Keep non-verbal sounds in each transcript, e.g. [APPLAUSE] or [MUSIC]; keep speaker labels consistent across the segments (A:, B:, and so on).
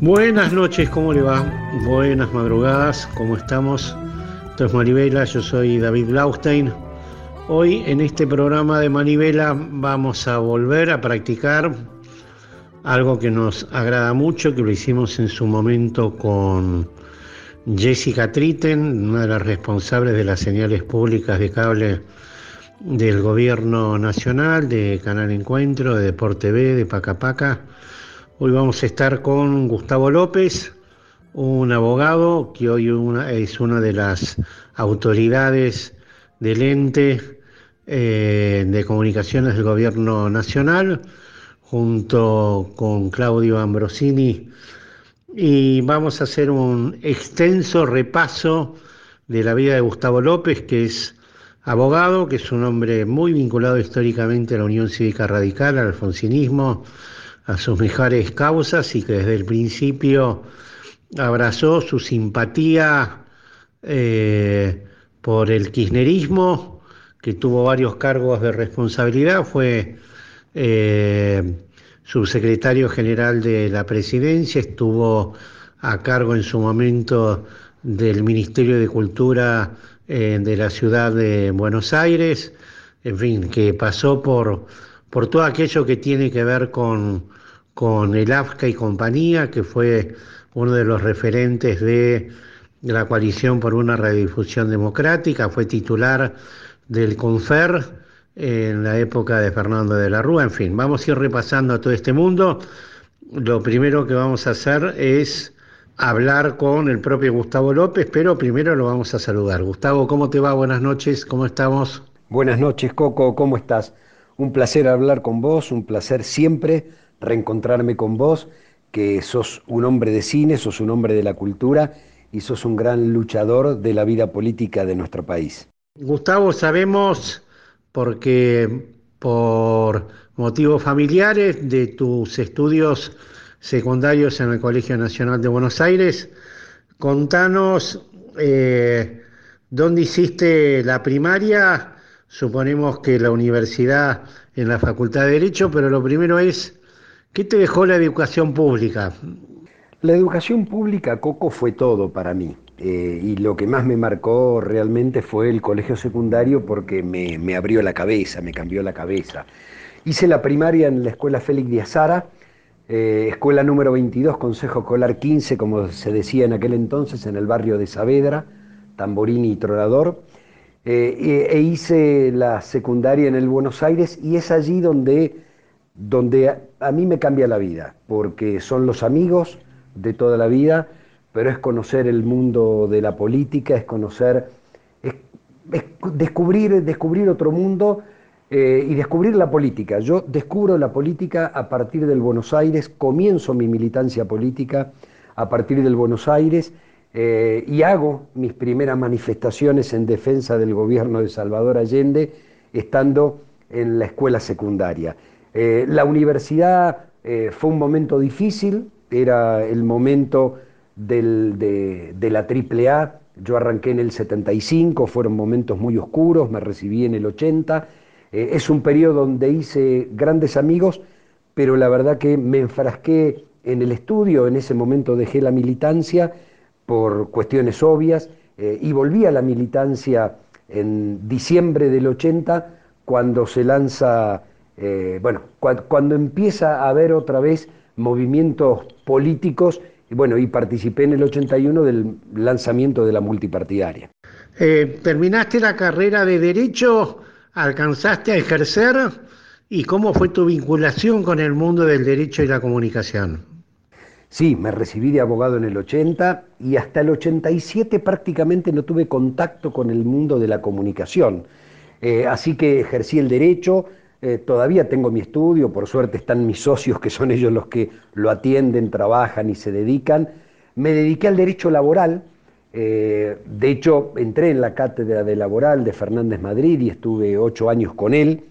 A: Buenas noches, ¿cómo le va? Buenas madrugadas, ¿cómo estamos? Esto es Maribela, yo soy David Blaustein. Hoy en este programa de Manivela vamos a volver a practicar algo que nos agrada mucho, que lo hicimos en su momento con Jessica Tritten, una de las responsables de las señales públicas de cable del gobierno nacional, de Canal Encuentro, de Deporte B, de Paca Paca. Hoy vamos a estar con Gustavo López, un abogado que hoy es una de las autoridades del ente eh, de comunicaciones del gobierno nacional, junto con Claudio Ambrosini, y vamos a hacer un extenso repaso de la vida de Gustavo López, que es abogado, que es un hombre muy vinculado históricamente a la Unión Cívica Radical, al alfonsinismo, a sus mejores causas y que desde el principio abrazó su simpatía eh, por el kirchnerismo, que tuvo varios cargos de responsabilidad, fue eh, subsecretario general de la presidencia, estuvo a cargo en su momento del Ministerio de Cultura eh, de la ciudad de Buenos Aires, en fin, que pasó por, por todo aquello que tiene que ver con, con el AFCA y compañía, que fue uno de los referentes de la coalición por una radiodifusión democrática, fue titular del CONFER en la época de Fernando de la Rúa, en fin, vamos a ir repasando a todo este mundo. Lo primero que vamos a hacer es hablar con el propio Gustavo López, pero primero lo vamos a saludar. Gustavo, ¿cómo te va? Buenas noches, ¿cómo estamos?
B: Buenas noches, Coco, ¿cómo estás? Un placer hablar con vos, un placer siempre reencontrarme con vos, que sos un hombre de cine, sos un hombre de la cultura y sos un gran luchador de la vida política de nuestro país.
A: Gustavo, sabemos, porque por motivos familiares de tus estudios secundarios en el Colegio Nacional de Buenos Aires, contanos eh, dónde hiciste la primaria, suponemos que la universidad en la Facultad de Derecho, pero lo primero es, ¿qué te dejó la educación pública?
B: La educación pública, Coco, fue todo para mí. Eh, y lo que más me marcó realmente fue el colegio secundario porque me, abrió la cabeza, me cambió la cabeza. Hice la primaria en la escuela Félix de Azara, eh, escuela número 22, Consejo Escolar 15, como se decía en aquel entonces, en el barrio de Saavedra, Tamborini y Tronador. Eh, e, hice la secundaria en el Buenos Aires y es allí donde, donde a mí me cambia la vida, porque son los amigos de toda la vida pero es conocer el mundo de la política, es conocer, es, descubrir, descubrir otro mundo eh, y descubrir la política. Yo descubro la política a partir del Buenos Aires, comienzo mi militancia política a partir del Buenos Aires eh, y hago mis primeras manifestaciones en defensa del gobierno de Salvador Allende estando en la escuela secundaria. Eh, la universidad fue un momento difícil, era el momento de, la AAA. Yo arranqué en el 75, fueron momentos muy oscuros, me recibí en el 80. Eh, es un periodo donde hice grandes amigos, pero la verdad que me enfrasqué en el estudio, en ese momento dejé la militancia por cuestiones obvias eh, y volví a la militancia en diciembre del 80 cuando se lanza, eh, bueno, cuando empieza a haber otra vez movimientos políticos bueno, y participé en el 81 del lanzamiento de la multipartidaria.
A: Eh, ¿Terminaste la carrera de Derecho? ¿Alcanzaste a ejercer? ¿Y cómo fue tu vinculación con el mundo del derecho y la comunicación?
B: Sí, me recibí de abogado en el 80 y hasta el 87 prácticamente no tuve contacto con el mundo de la comunicación. Eh, así que ejercí el derecho, eh, todavía tengo mi estudio, por suerte están mis socios, que son ellos los que lo atienden, trabajan y se dedican. Me dediqué al derecho laboral, eh, de hecho entré en la cátedra de laboral de Fernández Madrid y estuve ocho años con él.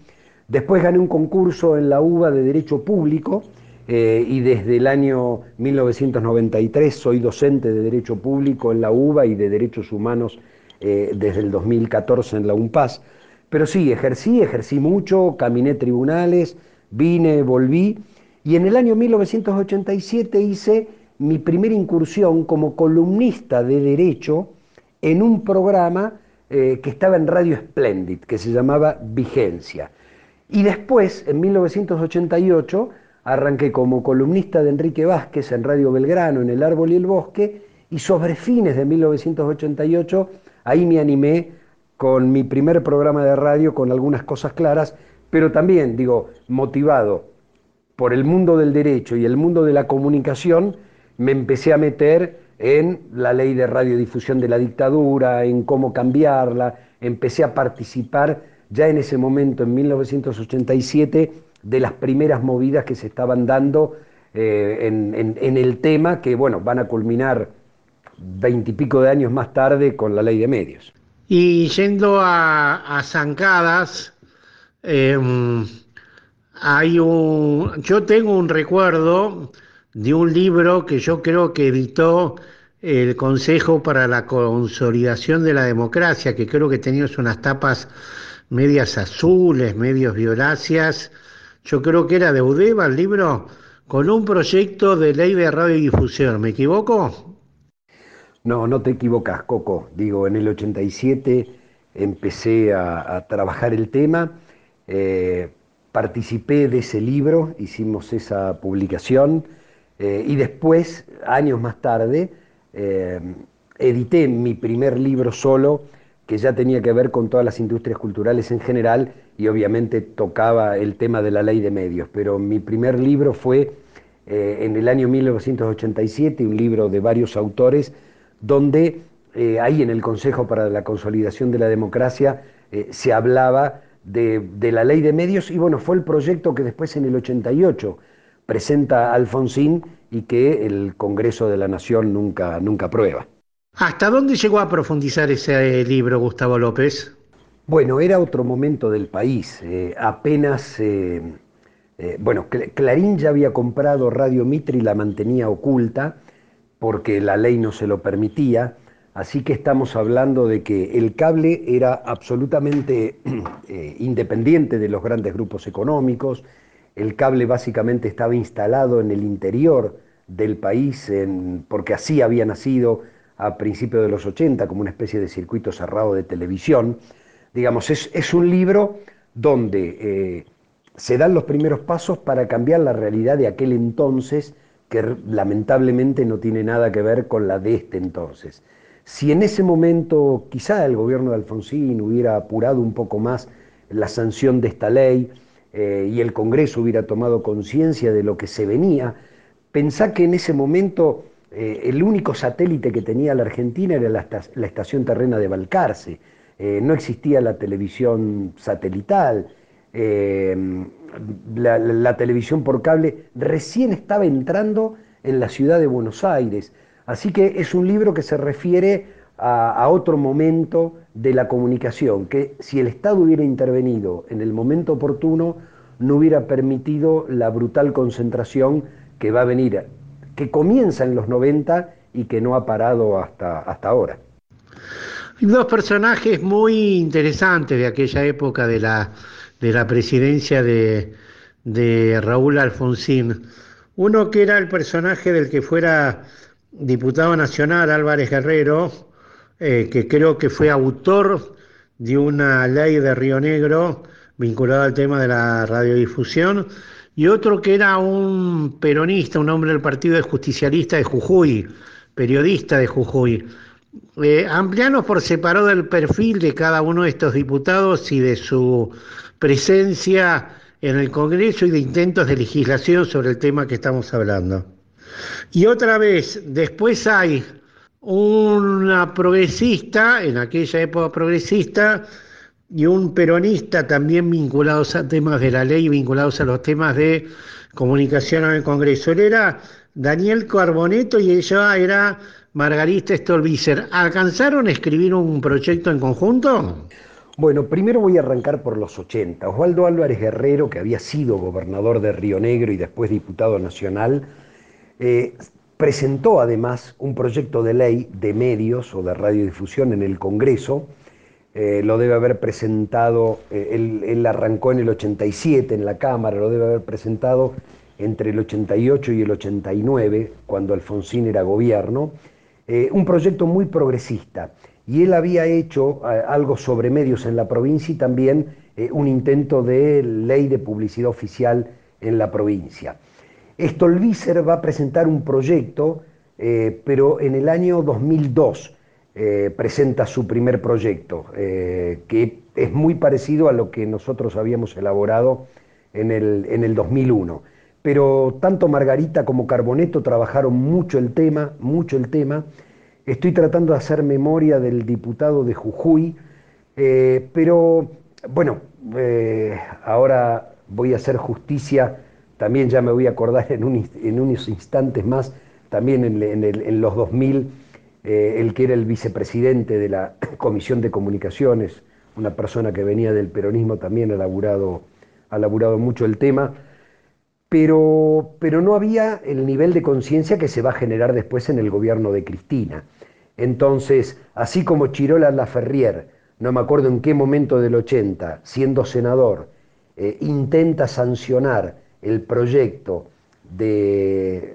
B: Después gané un concurso en la UBA de Derecho Público eh, y desde el año 1993 soy docente de Derecho Público en la UBA y de Derechos Humanos desde el 2014 en la UNPAS. Pero sí, ejercí, ejercí mucho, caminé tribunales, vine, volví, y en el año 1987 hice mi primera incursión como columnista de derecho en un programa eh, que estaba en Radio Splendid, que se llamaba Vigencia. Y después, en 1988, arranqué como columnista de Enrique Vázquez en Radio Belgrano, en El Árbol y el Bosque, y sobre fines de 1988, ahí me animé con mi primer programa de radio con algunas cosas claras, pero también, digo, motivado por el mundo del derecho y el mundo de la comunicación, me empecé a meter en la ley de radiodifusión de la dictadura, en cómo cambiarla, empecé a participar ya en ese momento, en 1987, de las primeras movidas que se estaban dando eh, en, el tema, que bueno, van a culminar veintipico de años más tarde con la ley de medios.
A: Y yendo a, zancadas, em, hay un, yo tengo un recuerdo de un libro que yo creo que editó el Consejo para la Consolidación de la Democracia, que creo que tenía unas tapas medias azules, medios violáceas. Yo creo que era de Udeva el libro, con un proyecto de ley de radiodifusión. ¿Me equivoco?
B: No, no te equivocas, Coco. Digo, en el 87 empecé a, trabajar el tema. Eh, participé de ese libro, hicimos esa publicación eh, y después, años más tarde, eh, edité mi primer libro solo, que ya tenía que ver con todas las industrias culturales en general y obviamente tocaba el tema de la ley de medios. Pero mi primer libro fue en el año 1987, un libro de varios autores, donde ahí en el Consejo para la Consolidación de la Democracia se hablaba de, de la ley de medios y bueno, fue el proyecto que después en el 88 presenta Alfonsín y que el Congreso de la Nación nunca, nunca aprueba.
A: ¿Hasta dónde llegó a profundizar ese eh, libro, Gustavo López?
B: Bueno, era otro momento del país. Eh, apenas, eh, bueno, Clarín ya había comprado Radio Mitre y la mantenía oculta porque la ley no se lo permitía. Así que estamos hablando de que el cable era absolutamente [CLEARS THROAT] independiente de los grandes grupos económicos, el cable básicamente estaba instalado en el interior del país, porque así había nacido a principios de los 80 como una especie de circuito cerrado de televisión. Digamos, es, un libro donde eh, se dan los primeros pasos para cambiar la realidad de aquel entonces, que lamentablemente no tiene nada que ver con la de este entonces. Si en ese momento quizá el gobierno de Alfonsín hubiera apurado un poco más la sanción de esta ley, eh, y el Congreso hubiera tomado conciencia de lo que se venía, pensá que en ese momento eh, el único satélite que tenía la Argentina era la, estación terrena de Balcarce, eh, no existía la televisión satelital, la, la televisión por cable recién estaba entrando en la ciudad de Buenos Aires, así que es un libro que se refiere a, otro momento de la comunicación, que si el Estado hubiera intervenido en el momento oportuno, no hubiera permitido la brutal concentración que va a venir, que comienza en los 90 y que no ha parado hasta, hasta ahora.
A: Dos personajes muy interesantes de aquella época de la, de la presidencia de, de Raúl Alfonsín. Uno que era el personaje del que fuera diputado nacional Álvarez Guerrero, eh, que creo que fue autor de una ley de Río Negro vinculada al tema de la radiodifusión, y otro que era un peronista, un hombre del Partido Justicialista de Jujuy, periodista de Jujuy. Eh, amplianos por separado del perfil de cada uno de estos diputados y de su presencia en el Congreso y de intentos de legislación sobre el tema que estamos hablando. Y otra vez, después hay una progresista, en aquella época progresista, y un peronista también vinculados a temas de la ley, vinculados a los temas de comunicación en el Congreso. Él era Daniel Carboneto y ella era Margarita Stolbizer. ¿Alcanzaron a escribir un proyecto en conjunto?
B: Bueno, primero voy a arrancar por los 80. Osvaldo Álvarez Guerrero, que había sido gobernador de Río Negro y después diputado nacional, eh, presentó además un proyecto de ley de medios o de radiodifusión en el Congreso. Eh, lo debe haber presentado, eh, él, arrancó en el 87 en la Cámara, lo debe haber presentado entre el 88 y el 89, cuando Alfonsín era gobierno, un proyecto muy progresista. Y él había hecho algo sobre medios en la provincia y también un intento de ley de publicidad oficial en la provincia. Stolbizer va a presentar un proyecto, eh, pero en el año 2002 eh, presenta su primer proyecto, eh, que es muy parecido a lo que nosotros habíamos elaborado en el, en el 2001. Pero tanto Margarita como Carboneto trabajaron mucho el tema, mucho el tema. Estoy tratando de hacer memoria del diputado de Jujuy, pero bueno, ahora voy a hacer justicia también ya me voy a acordar en, unos instantes más, también en, los 2000, eh, el que era el vicepresidente de la [COUGHS] Comisión de Comunicaciones, una persona que venía del peronismo, también ha laburado, ha laburado mucho el tema, pero, pero no había el nivel de conciencia que se va a generar después en el gobierno de Cristina. Entonces, así como Chirola Laferrier, no me acuerdo en qué momento del 80, siendo senador, eh, intenta sancionar el proyecto de,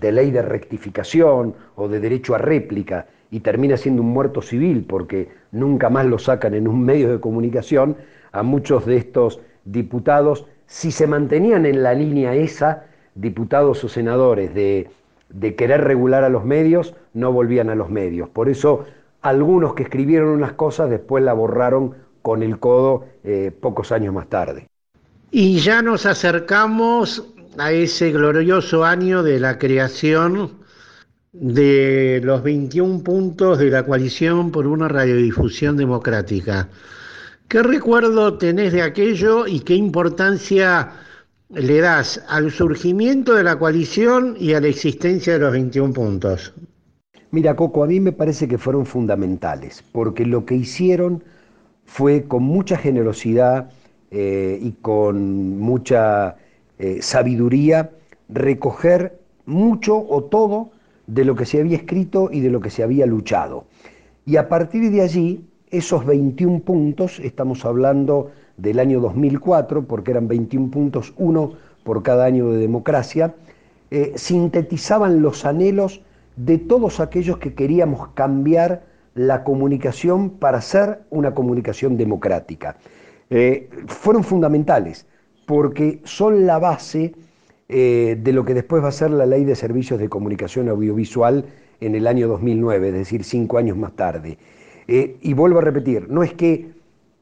B: ley de rectificación o de derecho a réplica y termina siendo un muerto civil porque nunca más lo sacan en un medio de comunicación, a muchos de estos diputados, si se mantenían en la línea esa, diputados o senadores, de, querer regular a los medios, no volvían a los medios. Por eso algunos que escribieron unas cosas después la borraron con el codo eh, pocos años más tarde.
A: Y ya nos acercamos a ese glorioso año de la creación de los 21 puntos de la coalición por una radiodifusión democrática. ¿Qué recuerdo tenés de aquello y qué importancia le das al surgimiento de la coalición y a la existencia de los 21 puntos?
B: Mira, Coco, a mí me parece que fueron fundamentales, porque lo que hicieron fue con mucha generosidad, eh, y con mucha eh, sabiduría recoger mucho o todo de lo que se había escrito y de lo que se había luchado. Y a partir de allí, esos 21 puntos, estamos hablando del año 2004, porque eran 21 puntos, uno por cada año de democracia, eh, sintetizaban los anhelos de todos aquellos que queríamos cambiar la comunicación para ser una comunicación democrática. Eh, fueron fundamentales porque son la base eh, de lo que después va a ser la ley de servicios de comunicación audiovisual en el año 2009, es decir, cinco años más tarde. Y vuelvo a repetir, no es que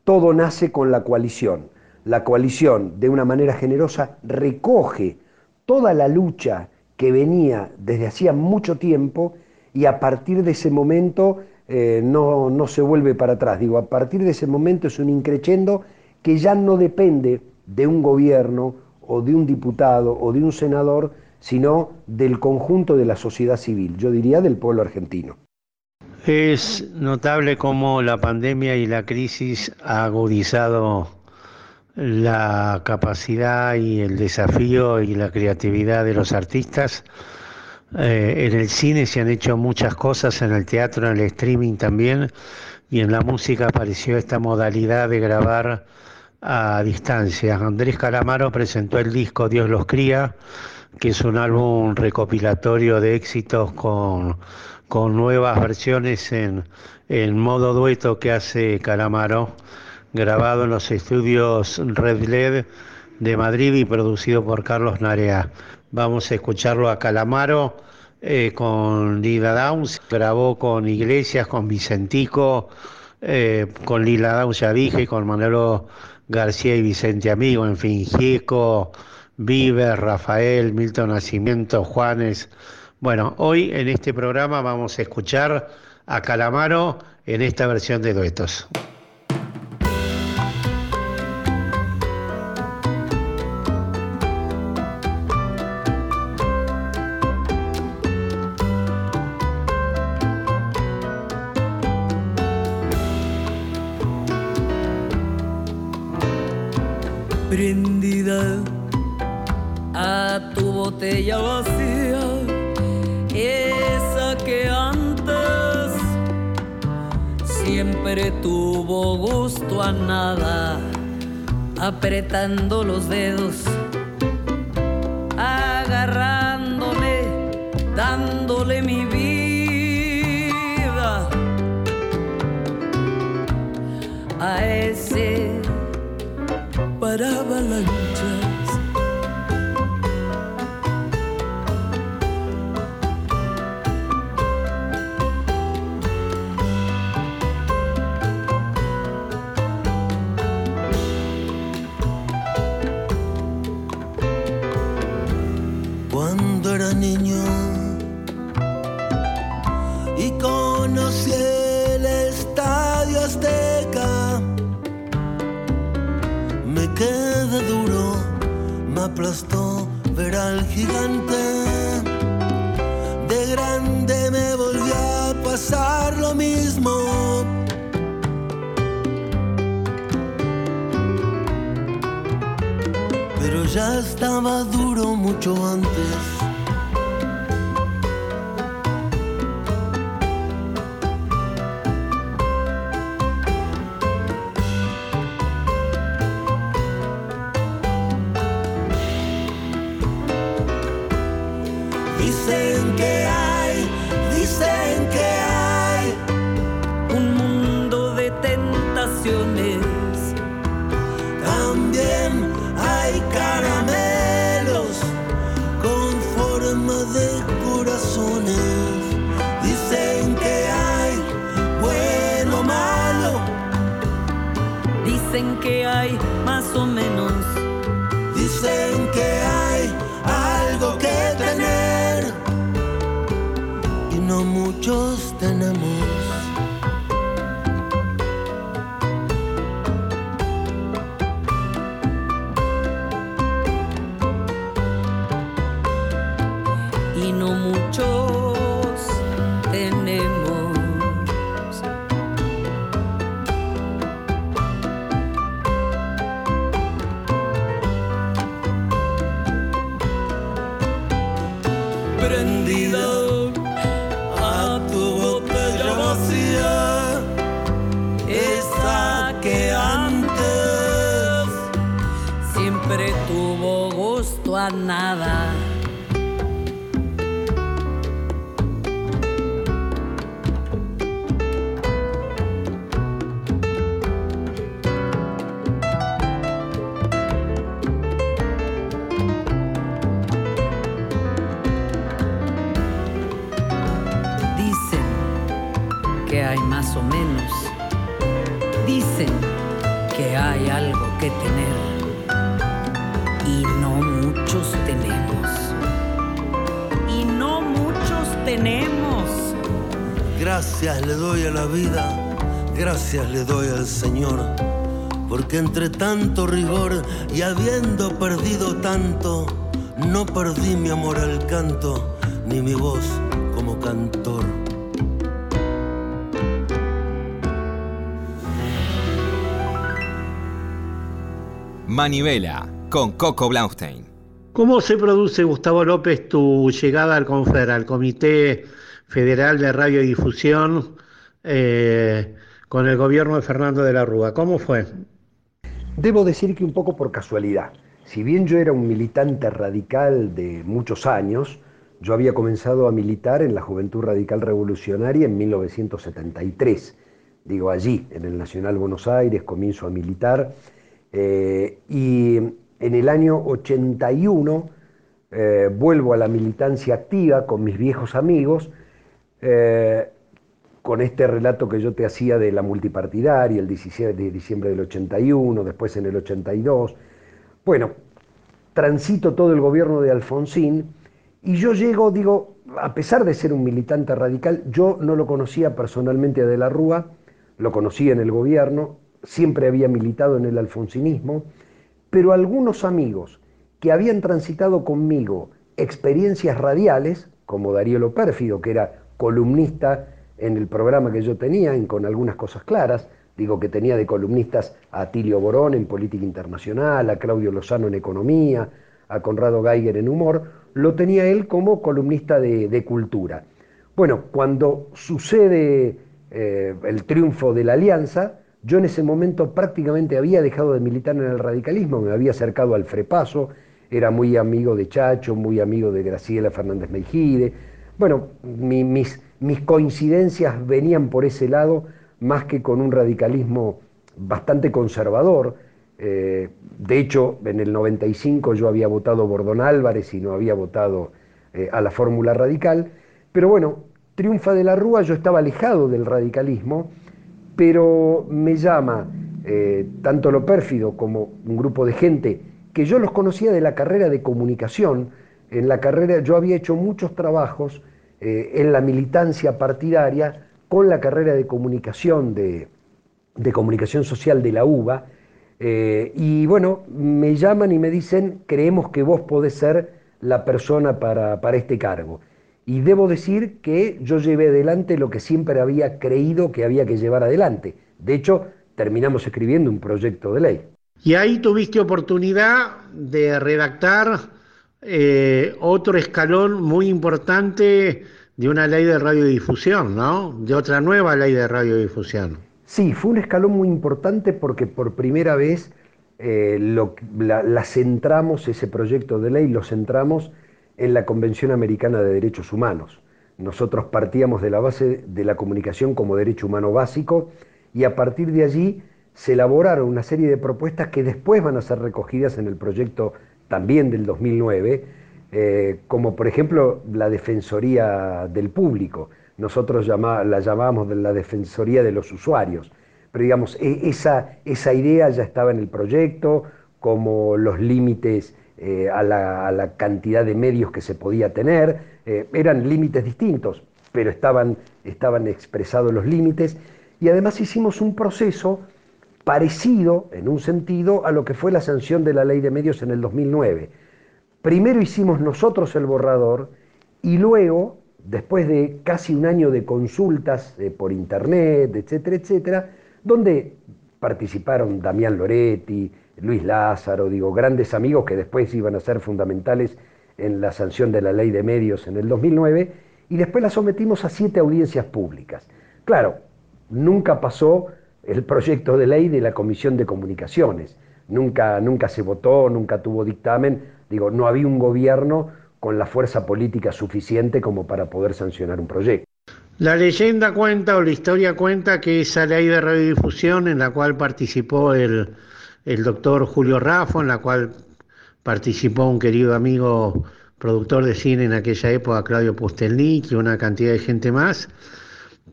B: todo nace con la coalición. La coalición, de una manera generosa, recoge toda la lucha que venía desde hacía mucho tiempo y a partir de ese momento no, no, se vuelve para atrás. Digo, a partir de ese momento es un increchendo que ya no depende de un gobierno o de un diputado o de un senador, sino del conjunto de la sociedad civil, yo diría del pueblo argentino.
A: Es notable cómo la pandemia y la crisis ha agudizado la capacidad y el desafío y la creatividad de los artistas. Eh, en el cine se han hecho muchas cosas, en el teatro, en el streaming también, y en la música apareció esta modalidad de grabar a distancia. Andrés Calamaro presentó el disco Dios los cría, que es un álbum recopilatorio de éxitos con, con nuevas versiones en, en modo dueto que hace Calamaro, grabado en los estudios Red LED de Madrid y producido por Carlos Narea. Vamos a escucharlo a Calamaro eh, con Lila Downs, grabó con Iglesias, con Vicentico, eh, con Lila Downs ya dije, con Manolo García y Vicente Amigo, en fin, Gieco, Viver, Rafael, Milton Nacimiento, Juanes. Bueno, hoy en este programa vamos a escuchar a Calamaro en esta versión de duetos.
C: prendida a tu botella vacía esa que antes siempre tuvo gusto a nada, apretando los dedos.
D: Aplastó ver al gigante. De grande me volvió a pasar lo mismo. Pero ya estaba duro mucho antes. your name. Gracias le doy al Señor, porque entre tanto rigor y habiendo perdido tanto, no perdí mi amor al canto, ni mi voz como cantor.
E: Manivela con Coco Blaustein.
A: ¿Cómo se produce, Gustavo López, tu llegada al Comité Federal de Radiodifusión? Eh, con el gobierno de Fernando de la Rúa. ¿Cómo fue?
B: Debo decir que un poco por casualidad. Si bien yo era un militante radical de muchos años, yo había comenzado a militar en la Juventud Radical Revolucionaria en 1973. Digo, allí, en el Nacional Buenos Aires, comienzo a militar. Eh, y en el año 81 eh, vuelvo a la militancia activa con mis viejos amigos. Eh, con este relato que yo te hacía de la multipartidaria, el 17 de diciembre del 81, después en el 82. Bueno, transito todo el gobierno de Alfonsín y yo llego, digo, a pesar de ser un militante radical, yo no lo conocía personalmente a De la Rúa, lo conocía en el gobierno, siempre había militado en el alfonsinismo, pero algunos amigos que habían transitado conmigo experiencias radiales, como Darío Lo Pérfido, que era columnista en el programa que yo tenía, con algunas cosas claras. Digo que tenía de columnistas a Tilio Borón en política internacional, a Claudio Lozano en economía, a Conrado Geiger en humor. Lo tenía él como columnista de, cultura. Bueno, cuando sucede eh, el triunfo de la alianza, yo en ese momento prácticamente había dejado de militar en el radicalismo, me había acercado al Frepaso, era muy amigo de Chacho, muy amigo de Graciela Fernández Meijide. Bueno, mis, mis coincidencias venían por ese lado más que con un radicalismo bastante conservador. Eh, de hecho, en el 95 yo había votado Bordón Álvarez y no había votado eh, a la fórmula radical. Pero bueno, triunfa de la Rúa, yo estaba alejado del radicalismo, pero me llama eh, tanto lo pérfido como un grupo de gente que yo los conocía de la carrera de comunicación. En la carrera yo había hecho muchos trabajos en la militancia partidaria con la carrera de comunicación de, de comunicación social de la UBA. Eh, y bueno, me llaman y me dicen, creemos que vos podés ser la persona para, para este cargo. Y debo decir que yo llevé adelante lo que siempre había creído que había que llevar adelante. De hecho, terminamos escribiendo un proyecto de ley.
A: Y ahí tuviste oportunidad de redactar eh, otro escalón muy importante de una ley de radiodifusión, ¿no? De otra nueva ley de radiodifusión.
B: Sí, fue un escalón muy importante porque por primera vez eh, la, centramos, ese proyecto de ley lo centramos en la Convención Americana de Derechos Humanos. Nosotros partíamos de la base de la comunicación como derecho humano básico y a partir de allí se elaboraron una serie de propuestas que después van a ser recogidas en el proyecto también del 2009, eh, como por ejemplo la Defensoría del Público nosotros la llamábamos la Defensoría de los Usuarios. Pero digamos, e, esa, esa idea ya estaba en el proyecto, como los límites eh, a, la, cantidad de medios que se podía tener. Eh, eran límites distintos, pero estaban, estaban expresados los límites. Y además hicimos un proceso parecido, en un sentido, a lo que fue la sanción de la ley de medios en el 2009. Primero hicimos nosotros el borrador y luego después de casi un año de consultas eh, por internet, etcétera, etcétera, donde participaron Damián Loretti, Luis Lázaro, digo, grandes amigos que después iban a ser fundamentales en la sanción de la ley de medios en el 2009, y después la sometimos a siete audiencias públicas. Claro, nunca pasó el proyecto de ley de la Comisión de Comunicaciones, nunca, nunca se votó, nunca tuvo dictamen, digo, no había un gobierno con la fuerza política suficiente como para poder sancionar un proyecto.
A: La leyenda cuenta o la historia cuenta que esa ley de radiodifusión en la cual participó el, doctor Julio Raffo, en la cual participó un querido amigo productor de cine en aquella época, Claudio Pustelnik y una cantidad de gente más,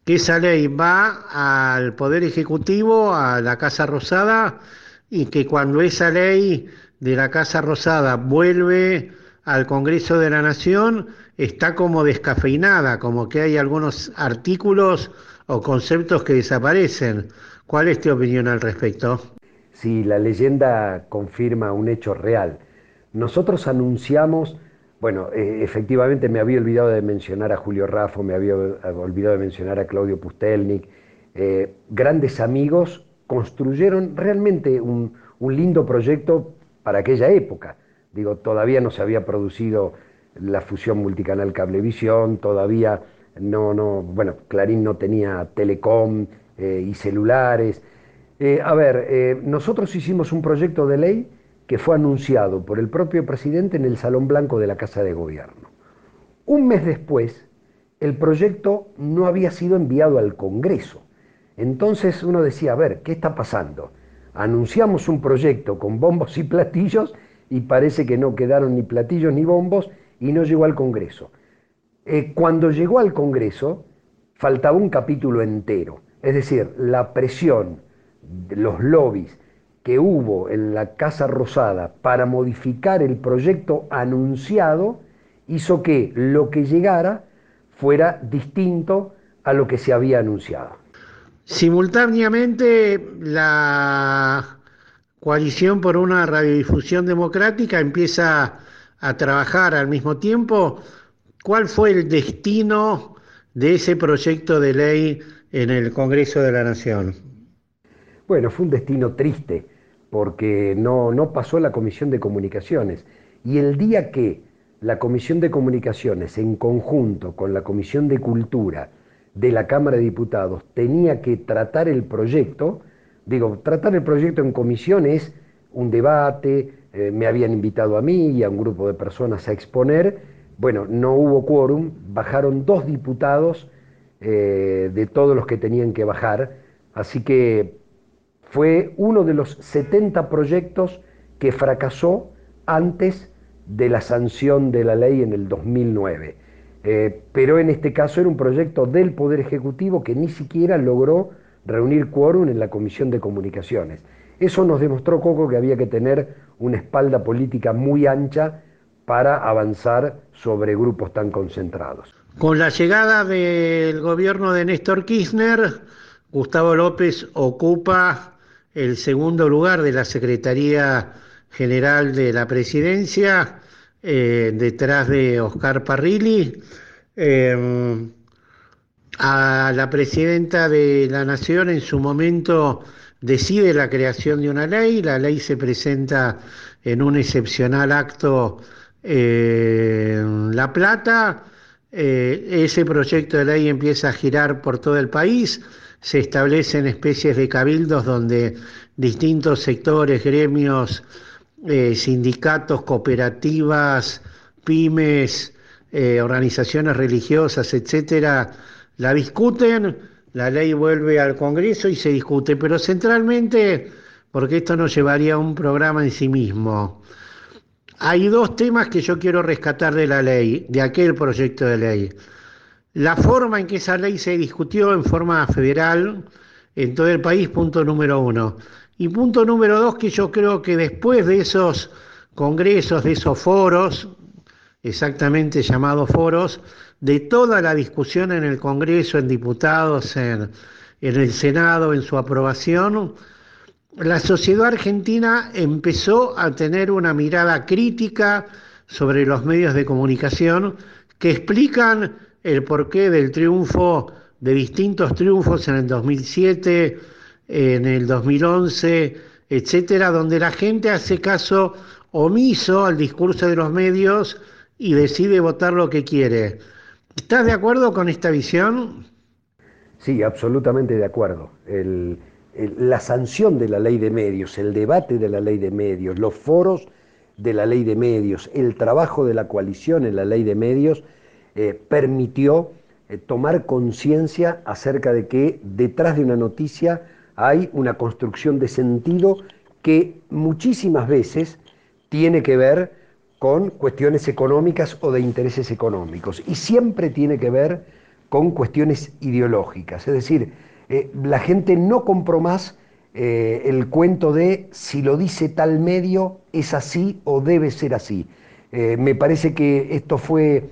A: que esa ley va al Poder Ejecutivo, a la Casa Rosada, y que cuando esa ley de la Casa Rosada vuelve al Congreso de la Nación está como descafeinada, como que hay algunos artículos o conceptos que desaparecen. ¿Cuál es tu opinión al respecto?
B: Sí, la leyenda confirma un hecho real. Nosotros anunciamos, bueno, eh, efectivamente me había olvidado de mencionar a Julio Raffo, me había olvidado de mencionar a Claudio Pustelnik, eh, grandes amigos construyeron realmente un lindo proyecto para aquella época. Digo, todavía no se había producido la fusión multicanal cablevisión, todavía no, no, bueno, Clarín no tenía telecom eh, y celulares. Eh, a ver, eh, nosotros hicimos un proyecto de ley que fue anunciado por el propio presidente en el Salón Blanco de la Casa de Gobierno. Un mes después, el proyecto no había sido enviado al Congreso. Entonces uno decía, a ver, ¿qué está pasando? Anunciamos un proyecto con bombos y platillos y parece que no quedaron ni platillos ni bombos y no llegó al Congreso. Eh, cuando llegó al Congreso, faltaba un capítulo entero, es decir, la presión, los lobbies que hubo en la Casa Rosada para modificar el proyecto anunciado hizo que lo que llegara fuera distinto a lo que se había anunciado.
A: Simultáneamente, la Coalición por una Radiodifusión Democrática empieza a trabajar al mismo tiempo. ¿Cuál fue el destino de ese proyecto de ley en el Congreso de la Nación?
B: Bueno, fue un destino triste porque no, no pasó la Comisión de Comunicaciones. Y el día que la Comisión de Comunicaciones, en conjunto con la Comisión de Cultura, de la Cámara de Diputados tenía que tratar el proyecto, digo, tratar el proyecto en comisión es un debate, eh, me habían invitado a mí y a un grupo de personas a exponer, bueno, no hubo quórum, bajaron dos diputados eh, de todos los que tenían que bajar, así que fue uno de los 70 proyectos que fracasó antes de la sanción de la ley en el 2009. Eh, pero en este caso era un proyecto del Poder Ejecutivo que ni siquiera logró reunir quórum en la Comisión de Comunicaciones. Eso nos demostró, Coco, que había que tener una espalda política muy ancha para avanzar sobre grupos tan concentrados.
A: Con la llegada del gobierno de Néstor Kirchner, Gustavo López ocupa el segundo lugar de la Secretaría General de la Presidencia eh, detrás de Oscar Parrilli. Eh, a la presidenta de la Nación en su momento decide la creación de una ley, la ley se presenta en un excepcional acto eh, en La Plata, ese proyecto de ley empieza a girar por todo el país, se establecen especies de cabildos donde distintos sectores, gremios, eh, sindicatos, cooperativas, pymes, eh, organizaciones religiosas, etcétera, la discuten, la ley vuelve al Congreso y se discute, pero centralmente, porque esto nos llevaría a un programa en sí mismo, hay dos temas que yo quiero rescatar de la ley, de aquel proyecto de ley. La forma en que esa ley se discutió en forma federal en todo el país, punto número uno. Y punto número dos, que yo creo que después de esos congresos, de esos foros, exactamente llamados foros, de toda la discusión en el Congreso, en diputados, en, en el Senado, en su aprobación, la sociedad argentina empezó a tener una mirada crítica sobre los medios de comunicación que explican el porqué del triunfo, de distintos triunfos en el 2007, en el 2011, etcétera, donde la gente hace caso omiso al discurso de los medios y decide votar lo que quiere. ¿Estás de acuerdo con esta visión?
B: Sí, absolutamente de acuerdo. la sanción de la ley de medios, el debate de la ley de medios, los foros de la ley de medios, el trabajo de la coalición en la ley de medios, eh, permitió eh, tomar conciencia acerca de que detrás de una noticia hay una construcción de sentido que muchísimas veces tiene que ver con cuestiones económicas o de intereses económicos y siempre tiene que ver con cuestiones ideológicas. Es decir, eh, la gente no compró más el cuento de si lo dice tal medio es así o debe ser así. Me parece que esto fue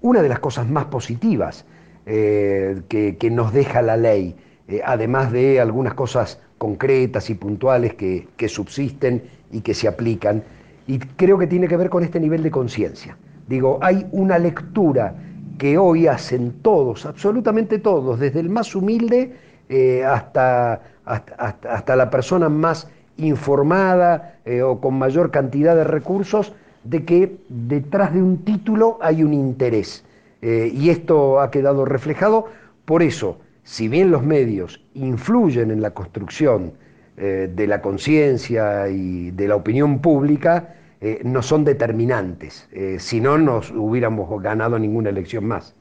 B: una de las cosas más positivas que nos deja la ley. Eh, además de algunas cosas concretas y puntuales que, subsisten y que se aplican. Y creo que tiene que ver con este nivel de conciencia. Digo, hay una lectura que hoy hacen todos, absolutamente todos, desde el más humilde eh, hasta, hasta, la persona más informada eh, o con mayor cantidad de recursos, de que detrás de un título hay un interés. y esto ha quedado reflejado. Por eso, si bien los medios influyen en la construcción eh, de la conciencia y de la opinión pública, eh, no son determinantes. Eh, si no, no hubiéramos ganado ninguna elección más.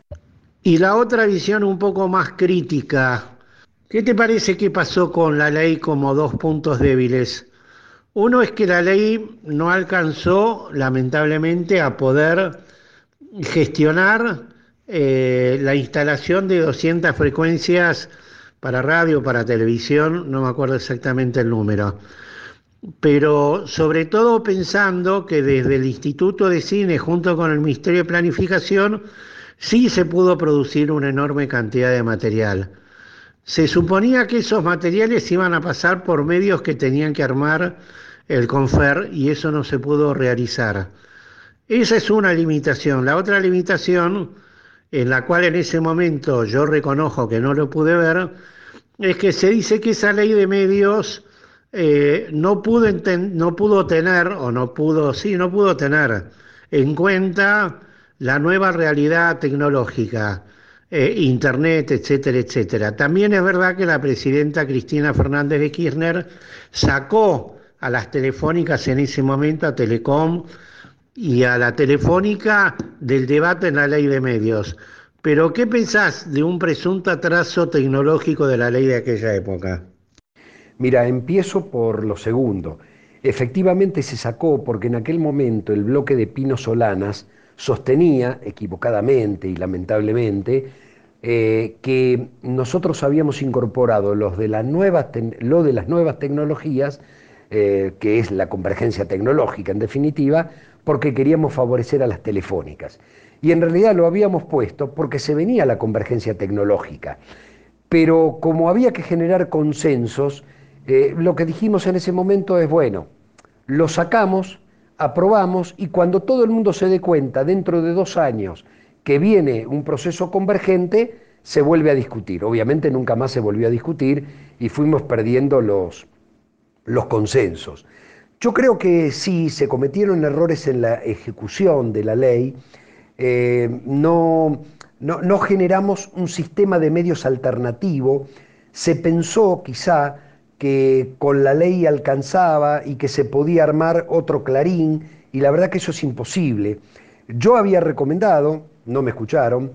A: Y la otra visión un poco más crítica, ¿qué te parece que pasó con la ley como dos puntos débiles? Uno es que la ley no alcanzó, lamentablemente, a poder gestionar eh, la instalación de 200 frecuencias para radio, para televisión, no me acuerdo exactamente el número, pero sobre todo pensando que desde el Instituto de Cine junto con el Ministerio de Planificación sí se pudo producir una enorme cantidad de material. Se suponía que esos materiales iban a pasar por medios que tenían que armar el CONFER y eso no se pudo realizar. Esa es una limitación. La otra limitación en la cual en ese momento yo reconozco que no lo pude ver, es que se dice que esa ley de medios eh, no, pudo no pudo tener, o no pudo, sí, no pudo tener en cuenta la nueva realidad tecnológica. Eh, Internet, etcétera, etcétera. También es verdad que la presidenta Cristina Fernández de Kirchner sacó a las telefónicas en ese momento, a Telecom y a la telefónica, del debate en la ley de medios. Pero, ¿qué pensás de un presunto atraso tecnológico de la ley de aquella época?
B: Mira, empiezo por lo segundo. Efectivamente se sacó porque en aquel momento el bloque de Pino Solanas sostenía, equivocadamente y lamentablemente, eh, que nosotros habíamos incorporado los de las nuevas lo de las nuevas tecnologías, eh, que es la convergencia tecnológica en definitiva, porque queríamos favorecer a las telefónicas. Y en realidad lo habíamos puesto porque se venía la convergencia tecnológica. Pero como había que generar consensos, eh, lo que dijimos en ese momento es, bueno, lo sacamos, aprobamos y cuando todo el mundo se dé cuenta dentro de dos años que viene un proceso convergente, se vuelve a discutir. Obviamente nunca más se volvió a discutir y fuimos perdiendo los, los consensos. Yo creo que sí, se cometieron errores en la ejecución de la ley, eh, no, no generamos un sistema de medios alternativo, se pensó quizá que con la ley alcanzaba y que se podía armar otro clarín, y la verdad que eso es imposible. Yo había recomendado, no me escucharon,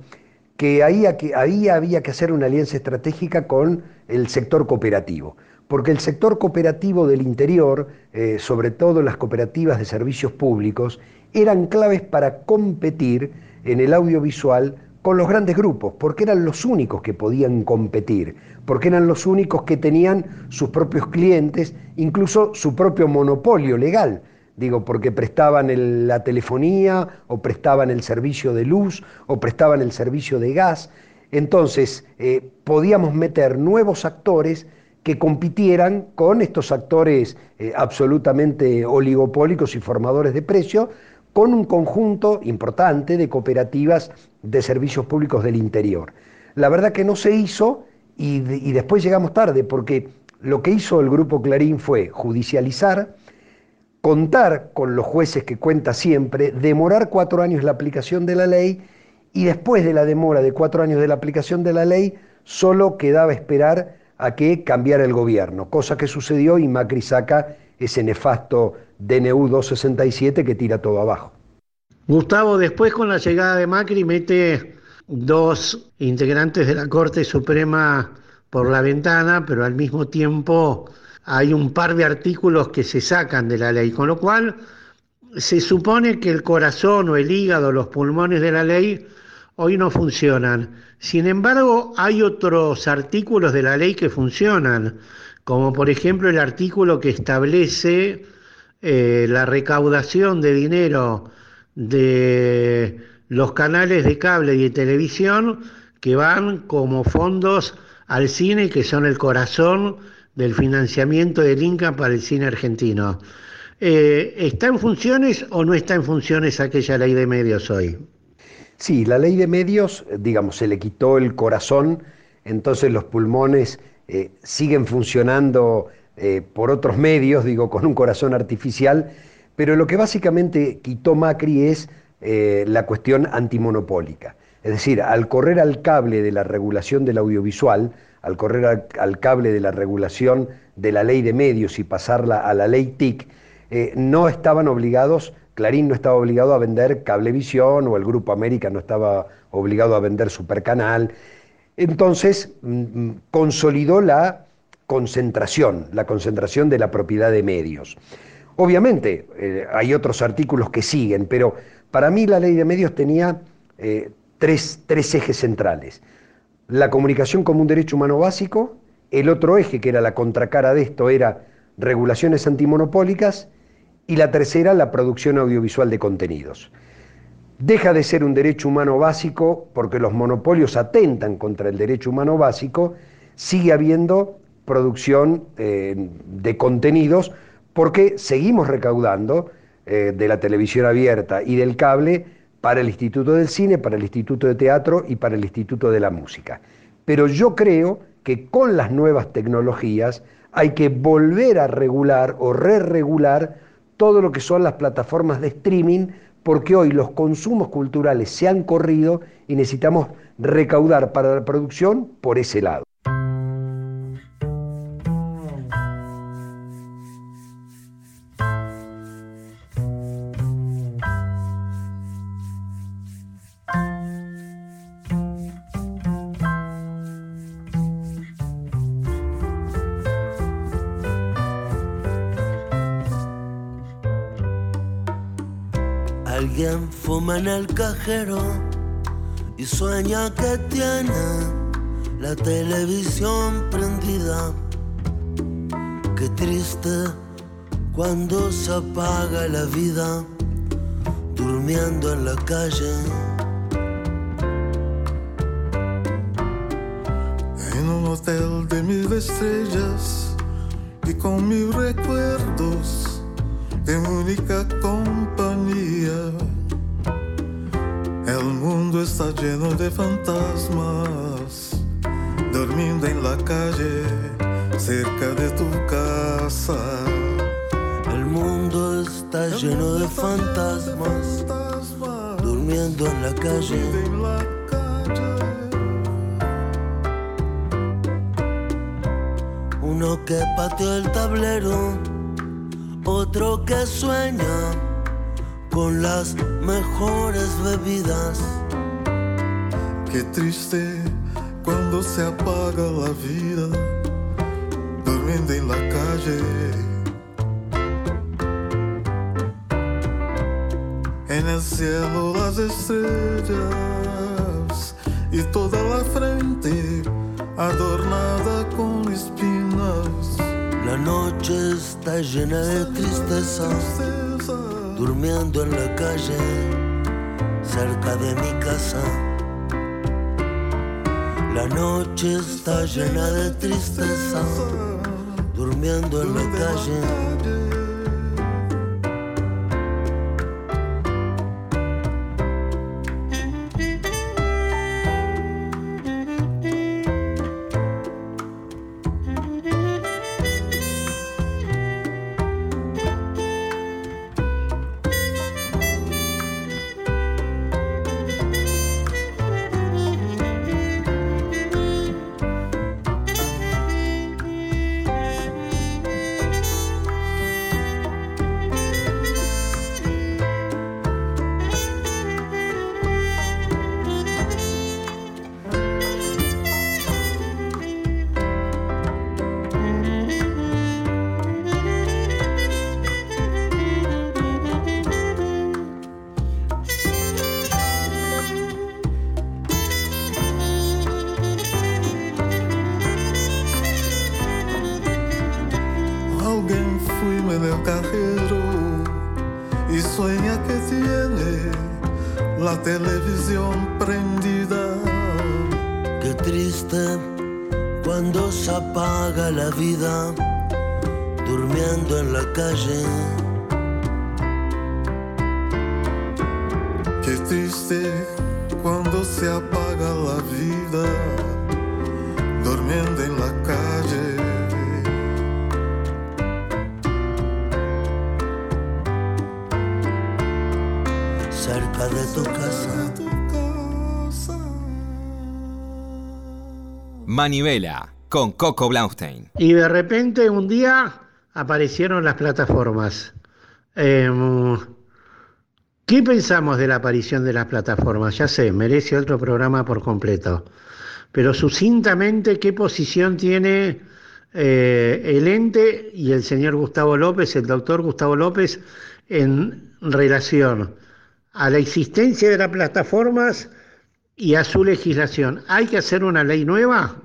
B: que ahí, había que hacer una alianza estratégica con el sector cooperativo, porque el sector cooperativo del interior, eh, sobre todo las cooperativas de servicios públicos, eran claves para competir en el audiovisual con los grandes grupos, porque eran los únicos que podían competir, porque eran los únicos que tenían sus propios clientes, incluso su propio monopolio legal. Digo, porque prestaban la telefonía o prestaban el servicio de luz o prestaban el servicio de gas. Entonces, eh, podíamos meter nuevos actores que compitieran con estos actores eh, absolutamente oligopólicos y formadores de precio, con un conjunto importante de cooperativas de servicios públicos del interior. La verdad que no se hizo y, después llegamos tarde porque lo que hizo el Grupo Clarín fue judicializar, contar con los jueces que cuenta siempre, demorar cuatro años la aplicación de la ley y después de la demora de cuatro años de la aplicación de la ley solo quedaba esperar a que cambiara el gobierno, cosa que sucedió y Macri saca ese nefasto DNU 267 que tira todo abajo.
A: Gustavo, después con la llegada de Macri mete dos integrantes de la Corte Suprema por la ventana, pero al mismo tiempo hay un par de artículos que se sacan de la ley, con lo cual se supone que el corazón o el hígado, los pulmones de la ley hoy no funcionan. Sin embargo, hay otros artículos de la ley que funcionan como por ejemplo el artículo que establece eh, la recaudación de dinero de los canales de cable y de televisión que van como fondos al cine, que son el corazón del financiamiento del Inca para el cine argentino. Eh, ¿Está en funciones o no está en funciones aquella ley de medios hoy?
B: Sí, la ley de medios, digamos, se le quitó el corazón, entonces los pulmones eh, siguen funcionando eh, por otros medios, digo, con un corazón artificial, pero lo que básicamente quitó Macri es eh, la cuestión antimonopólica. Es decir, al correr al cable de la regulación del audiovisual, al correr al, cable de la regulación de la ley de medios y pasarla a la ley TIC, no estaban obligados, Clarín no estaba obligado a vender Cablevisión o el Grupo América no estaba obligado a vender Supercanal. Entonces mm, mm, consolidó la concentración, la concentración de la propiedad de medios. Obviamente eh, hay otros artículos que siguen, pero para mí la ley de medios tenía eh, tres, tres ejes centrales. La comunicación como un derecho humano básico, el otro eje, que era la contracara de esto, era regulaciones antimonopólicas, y la tercera, la producción audiovisual de contenidos deja de ser un derecho humano básico porque los monopolios atentan contra el derecho humano básico, sigue habiendo producción eh, de contenidos porque seguimos recaudando eh, de la televisión abierta y del cable para el Instituto del Cine, para el Instituto de Teatro y para el Instituto de la Música. Pero yo creo que con las nuevas tecnologías hay que volver a regular o re-regular todo lo que son las plataformas de streaming porque hoy los consumos culturales se han corrido y necesitamos recaudar para la producción por ese lado.
D: En el cajero y sueña que tiene la televisión prendida. Qué triste cuando se apaga la vida durmiendo en la calle.
F: En un hotel de mil estrellas y con mil recuerdos de única compañía. Está lleno de fantasmas, durmiendo en la calle, cerca de tu casa.
D: El mundo está lleno de fantasmas, durmiendo en la calle.
F: En la calle.
D: Uno que pateó el tablero, otro que sueña con las mejores bebidas.
F: Qué triste cuando se apaga la vida, durmiendo en la calle. En el cielo las estrellas y toda la frente adornada con espinas.
D: La noche está llena de tristeza,
F: Tristeza,
D: durmiendo en la calle, cerca de mi casa. La noche está llena de tristeza, durmiendo en la calle.
F: Sueña que tiene la televisión prendida.
D: Qué triste cuando se apaga la vida, durmiendo en la calle.
F: Qué triste cuando se apaga la vida, durmiendo
D: tu casa.
F: Tu casa.
E: Manivela con Coco Blaustein.
A: Y de repente un día aparecieron las plataformas. Em, ¿Qué pensamos de la aparición de las plataformas? Ya sé, merece otro programa por completo. Pero sucintamente, ¿qué posición tiene eh, el ente y el señor Gustavo López, el doctor Gustavo López, en relación a la existencia de las plataformas y a su legislación? ¿Hay que hacer una ley nueva?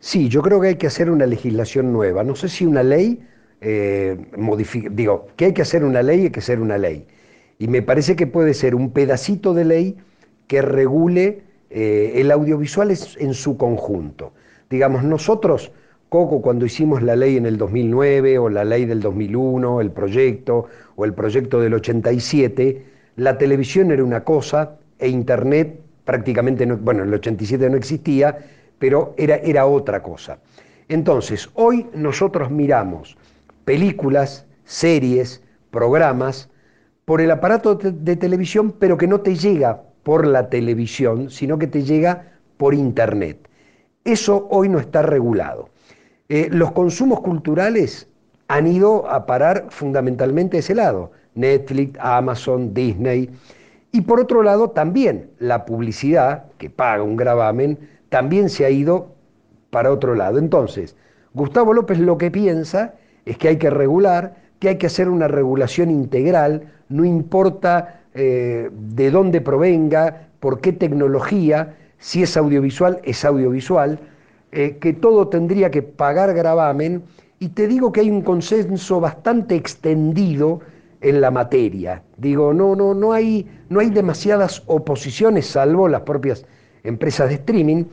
B: Sí, yo creo que hay que hacer una legislación nueva. No sé si una ley, eh, digo, que hay que hacer una ley, hay que hacer una ley. Y me parece que puede ser un pedacito de ley que regule eh, el audiovisual en su conjunto. Digamos, nosotros, Coco, cuando hicimos la ley en el 2009 o la ley del 2001, el proyecto o el proyecto del 87, la televisión era una cosa e Internet prácticamente, no, bueno, en el 87 no existía, pero era, era otra cosa. Entonces, hoy nosotros miramos películas, series, programas, por el aparato de, televisión, pero que no te llega por la televisión, sino que te llega por Internet. Eso hoy no está regulado. Eh, los consumos culturales han ido a parar fundamentalmente a ese lado. Netflix, Amazon, Disney. Y por otro lado, también la publicidad, que paga un gravamen, también se ha ido para otro lado. Entonces, Gustavo López lo que piensa es que hay que regular, que hay que hacer una regulación integral, no importa eh, de dónde provenga, por qué tecnología, si es audiovisual, es audiovisual, eh, que todo tendría que pagar gravamen, y te digo que hay un consenso bastante extendido en la materia. Digo, no, no, no hay, no hay demasiadas oposiciones, salvo las propias empresas de streaming,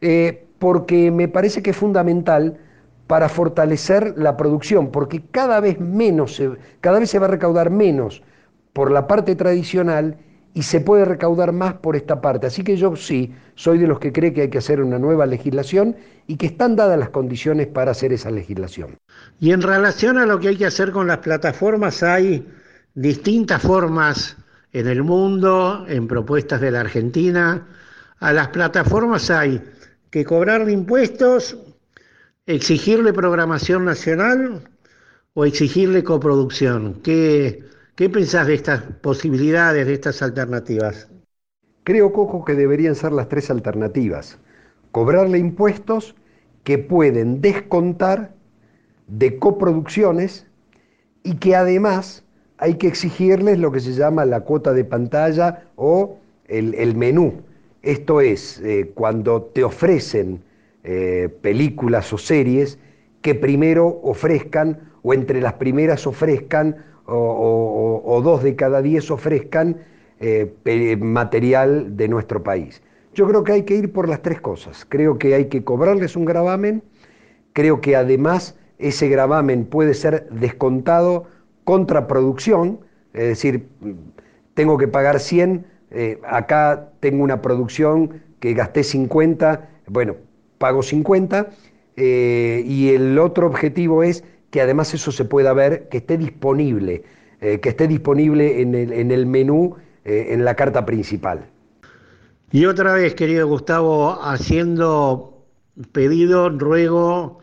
B: eh, porque me parece que es fundamental para fortalecer la producción, porque cada vez menos, cada vez se va a recaudar menos por la parte tradicional y se puede recaudar más por esta parte. Así que yo sí, soy de los que cree que hay que hacer una nueva legislación y que están dadas las condiciones para hacer esa legislación.
A: Y en relación a lo que hay que hacer con las plataformas, hay distintas formas en el mundo, en propuestas de la Argentina. A las plataformas hay que cobrarle impuestos exigirle programación nacional o exigirle coproducción? ¿Qué, ¿Qué pensás de estas posibilidades, de estas alternativas?
B: Creo, Coco, que deberían ser las tres alternativas. Cobrarle impuestos que pueden descontar de coproducciones y que además hay que exigirles lo que se llama la cuota de pantalla o el, menú. Esto es, eh, cuando te ofrecen eh, películas o series que primero ofrezcan, o entre las primeras ofrezcan, o, dos de cada diez ofrezcan eh, material de nuestro país. Yo creo que hay que ir por las tres cosas. Creo que hay que cobrarles un gravamen, creo que además ese gravamen puede ser descontado contra producción, es decir, tengo que pagar 100, eh, acá tengo una producción que gasté 50, bueno, pago 50, eh, y el otro objetivo es que además eso se pueda ver, que esté disponible, eh, que esté disponible en el, en el menú, en la carta principal.
A: Y otra vez, querido Gustavo, haciendo pedido, ruego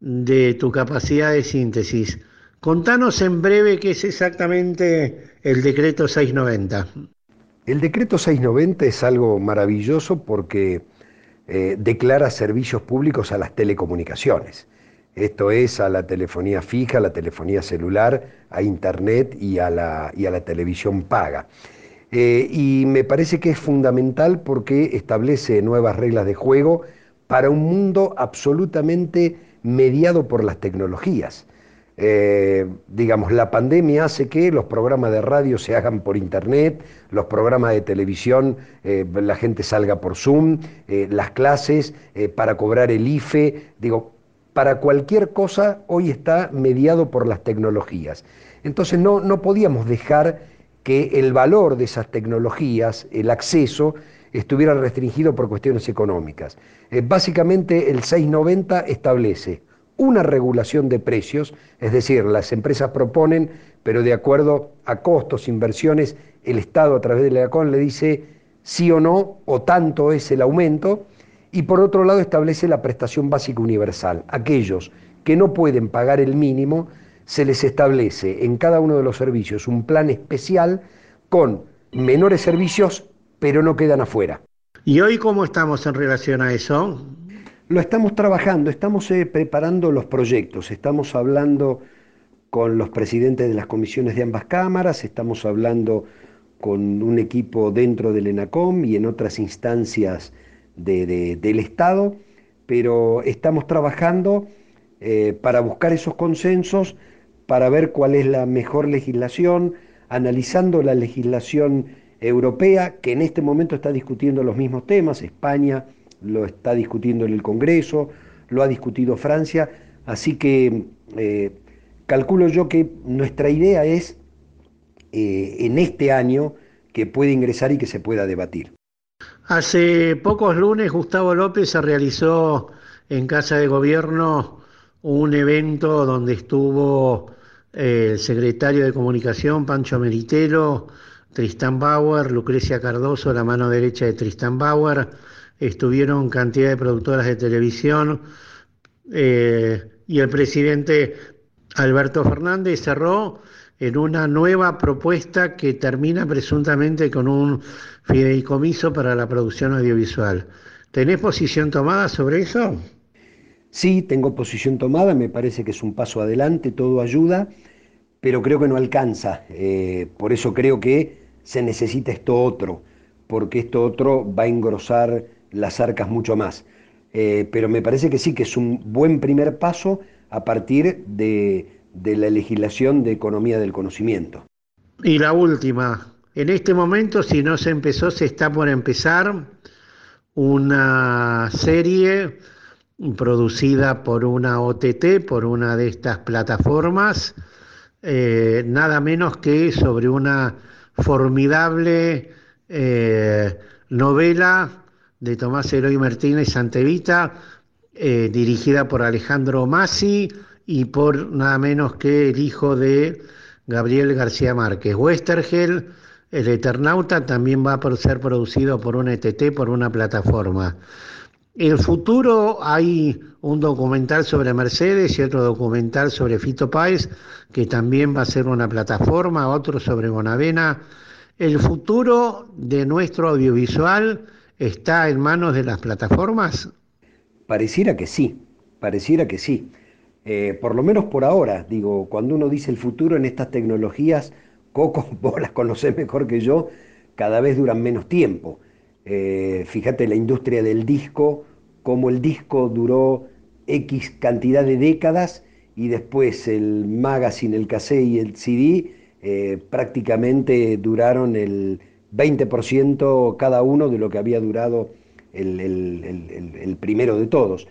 A: de tu capacidad de síntesis. Contanos en breve qué es exactamente el decreto 690.
B: El decreto 690 es algo maravilloso porque eh, declara servicios públicos a las telecomunicaciones. Esto es a la telefonía fija, a la telefonía celular, a Internet y a la, y a la televisión paga. Eh, y me parece que es fundamental porque establece nuevas reglas de juego para un mundo absolutamente mediado por las tecnologías. Eh, digamos, la pandemia hace que los programas de radio se hagan por internet, los programas de televisión, eh, la gente salga por Zoom, eh, las clases para cobrar el IFE, digo, para cualquier cosa hoy está mediado por las tecnologías. Entonces no, no podíamos dejar que el valor de esas tecnologías, el acceso, estuviera restringido por cuestiones económicas. básicamente el 690 establece una regulación de precios, es decir, las empresas proponen, pero de acuerdo a costos, inversiones, el Estado a través de la EACON le dice sí o no, o tanto es el aumento, y por otro lado establece la prestación básica universal. Aquellos que no pueden pagar el mínimo, se les establece en cada uno de los servicios un plan especial con menores servicios, pero no quedan afuera.
A: ¿Y hoy cómo estamos en relación a eso?
B: Lo estamos trabajando, estamos eh, preparando los proyectos, estamos hablando con los presidentes de las comisiones de ambas cámaras, estamos hablando con un equipo dentro del ENACOM y en otras instancias del Estado, pero estamos trabajando eh, para buscar esos consensos, para ver cuál es la mejor legislación, analizando la legislación europea, que en este momento está discutiendo los mismos temas, España, lo está discutiendo en el Congreso, lo ha discutido Francia, así que eh, calculo yo que nuestra idea es eh, en este año que puede ingresar y que se pueda debatir.
A: Hace pocos lunes Gustavo López se realizó en Casa de Gobierno un evento donde estuvo el secretario de Comunicación, Pancho Meritelo, Tristán Bauer, Lucrecia Cardoso, la mano derecha de Tristán Bauer, estuvieron cantidad de productoras de televisión. Eh, y el presidente Alberto Fernández cerró en una nueva propuesta que termina presuntamente con un fideicomiso para la producción audiovisual. ¿Tenés posición tomada sobre eso?
B: Sí, tengo posición tomada, me parece que es un paso adelante, todo ayuda, pero creo que no alcanza. Eh, por eso creo que se necesita esto otro, porque esto otro va a engrosar las arcas mucho más. Eh, pero me parece que sí, que es un buen primer paso a partir de, de la legislación de economía del conocimiento.
A: Y la última, en este momento, si no se empezó, se está por empezar una serie producida por una OTT, por una de estas plataformas, eh, nada menos que sobre una formidable eh, novela de Tomás Eloy Martínez Santevita, eh, dirigida por Alejandro Masi y por nada menos que el hijo de Gabriel García Márquez. Westergel, el Eternauta, también va a ser producido por una ETT, por una plataforma. El futuro hay un documental sobre Mercedes y otro documental sobre Fito Páez, que también va a ser una plataforma, otro sobre Bonavena. ¿El futuro de nuestro audiovisual está en manos de las plataformas?
B: Pareciera que sí, pareciera que sí. Eh, por lo menos por ahora, digo, cuando uno dice el futuro en estas tecnologías, Coco, [LAUGHS] vos las conocés mejor que yo, cada vez duran menos tiempo. Eh, fíjate la industria del disco, cómo el disco duró X cantidad de décadas y después el magazine, el cassette y el CD eh, prácticamente duraron el 20% cada uno de lo que había durado el, primero de todos.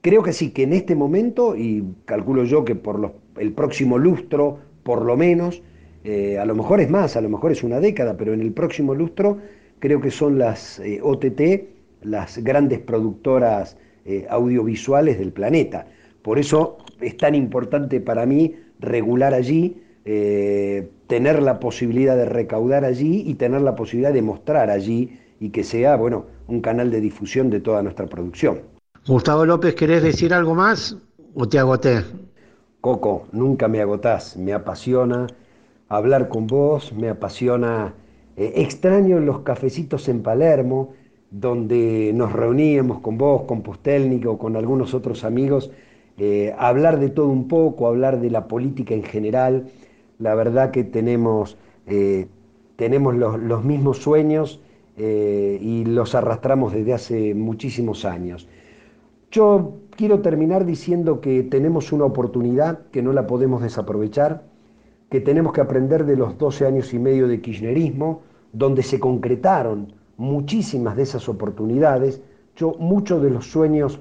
B: Creo que sí, que en este momento, y calculo yo que por el próximo lustro, por lo menos, eh, a lo mejor es más, a lo mejor es una década, pero en el próximo lustro creo que son las eh, OTT, las grandes productoras eh, audiovisuales del planeta. Por eso es tan importante para mí regular allí, tener la posibilidad de recaudar allí y tener la posibilidad de mostrar allí y que sea, bueno, un canal de difusión de toda nuestra producción.
A: Gustavo López, ¿querés decir algo más o te agoté?
B: Coco, nunca me agotás, me apasiona hablar con vos, me apasiona, eh, extraño los cafecitos en Palermo, donde nos reuníamos con vos, con Pustelnik o con algunos otros amigos, eh, hablar de todo un poco, hablar de la política en general. La verdad que tenemos, eh, tenemos los, mismos sueños y los arrastramos desde hace muchísimos años. Yo quiero terminar diciendo que tenemos una oportunidad que no la podemos desaprovechar que tenemos que aprender de los 12 años y medio de kirchnerismo, donde se concretaron muchísimas de esas oportunidades. Yo muchos de los sueños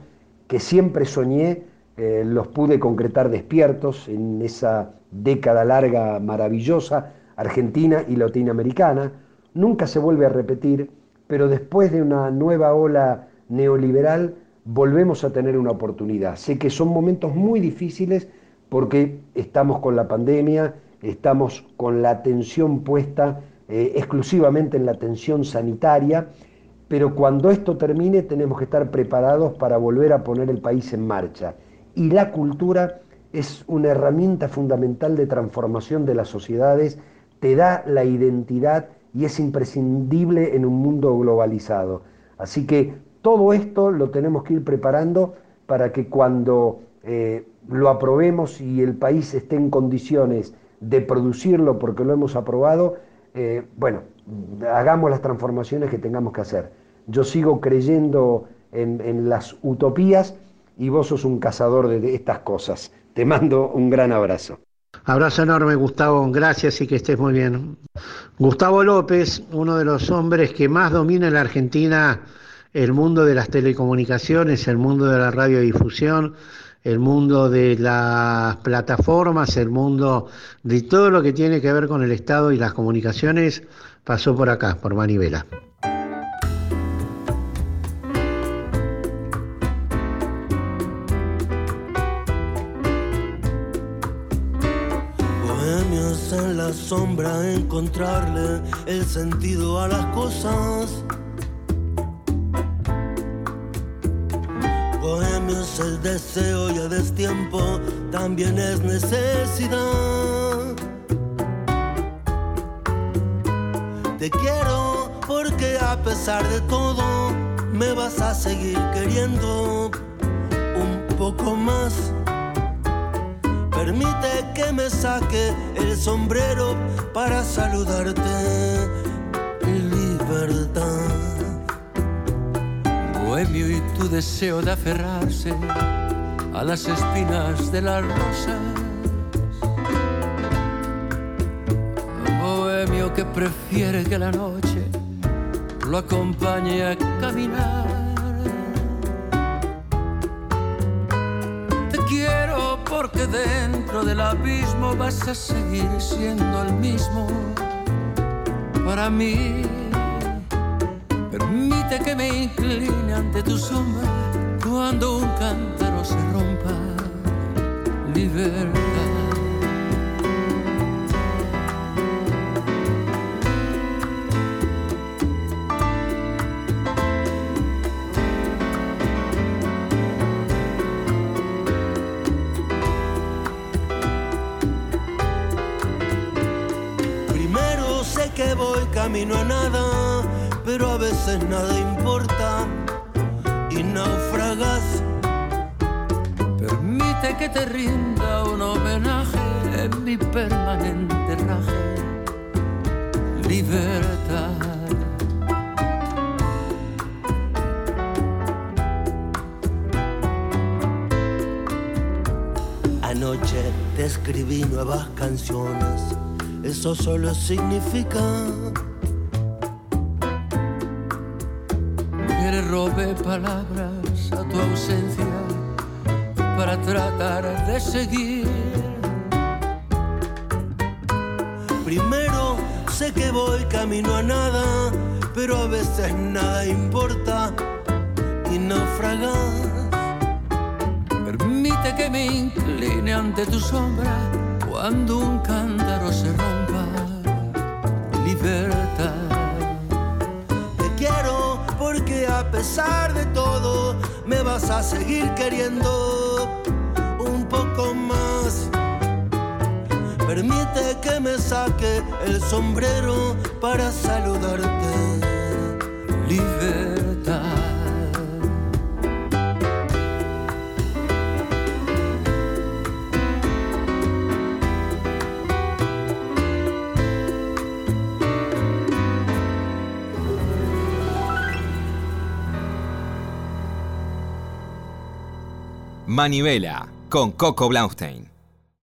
B: que siempre soñé eh, los pude concretar despiertos en esa década larga maravillosa, argentina y latinoamericana. Nunca se vuelve a repetir, pero después de una nueva ola neoliberal volvemos a tener una oportunidad. Sé que son momentos muy difíciles porque estamos con la pandemia, estamos con la atención puesta eh, exclusivamente en la atención sanitaria, pero cuando esto termine tenemos que estar preparados para volver a poner el país en marcha. Y la cultura es una herramienta fundamental de transformación de las sociedades, te da la identidad y es imprescindible en un mundo globalizado. Así que todo esto lo tenemos que ir preparando para que cuando eh, lo aprobemos y el país esté en condiciones de producirlo porque lo hemos aprobado, eh, bueno, hagamos las transformaciones que tengamos que hacer. Yo sigo creyendo en, las utopías y vos sos un cazador de estas cosas. Te mando un gran abrazo.
A: Abrazo enorme, Gustavo. Gracias y que estés muy bien. Gustavo López, uno de los hombres que más domina en la Argentina el mundo de las telecomunicaciones, el mundo de la radiodifusión, el mundo de las plataformas, el mundo de todo lo que tiene que ver con el Estado y las comunicaciones, pasó por acá, por Manivela.
D: en la sombra encontrarle el sentido a las cosas. El deseo y a destiempo también es necesidad. Te quiero porque a pesar de todo me vas a seguir queriendo un poco más. Permite que me saque el sombrero para saludarte. Libertad.
G: Bohemio y tu deseo de aferrarse a las espinas de las rosas. Bohemio que prefiere que la noche lo acompañe a caminar. Te quiero porque dentro del abismo vas a seguir siendo el mismo para mí. Que me incline ante tu sombra cuando un cántaro se rompa. Libertad.
D: Primero sé que voy camino a nada, veces nada importa y naufragas.
G: Permite que te rinda un homenaje en mi permanente raje. Libertad.
D: Anoche te escribí nuevas canciones, eso solo significa
G: robé palabras a tu ausencia para tratar de seguir.
D: Primero sé que voy camino a nada, pero a veces nada importa y naufragas.
G: Permite que me incline ante tu sombra cuando un cántaro se rompa. Libertad.
D: Pesar de todo me vas a seguir queriendo un poco más. Permite que me saque el sombrero para saludarte.
E: Manivela con Coco Blaustein.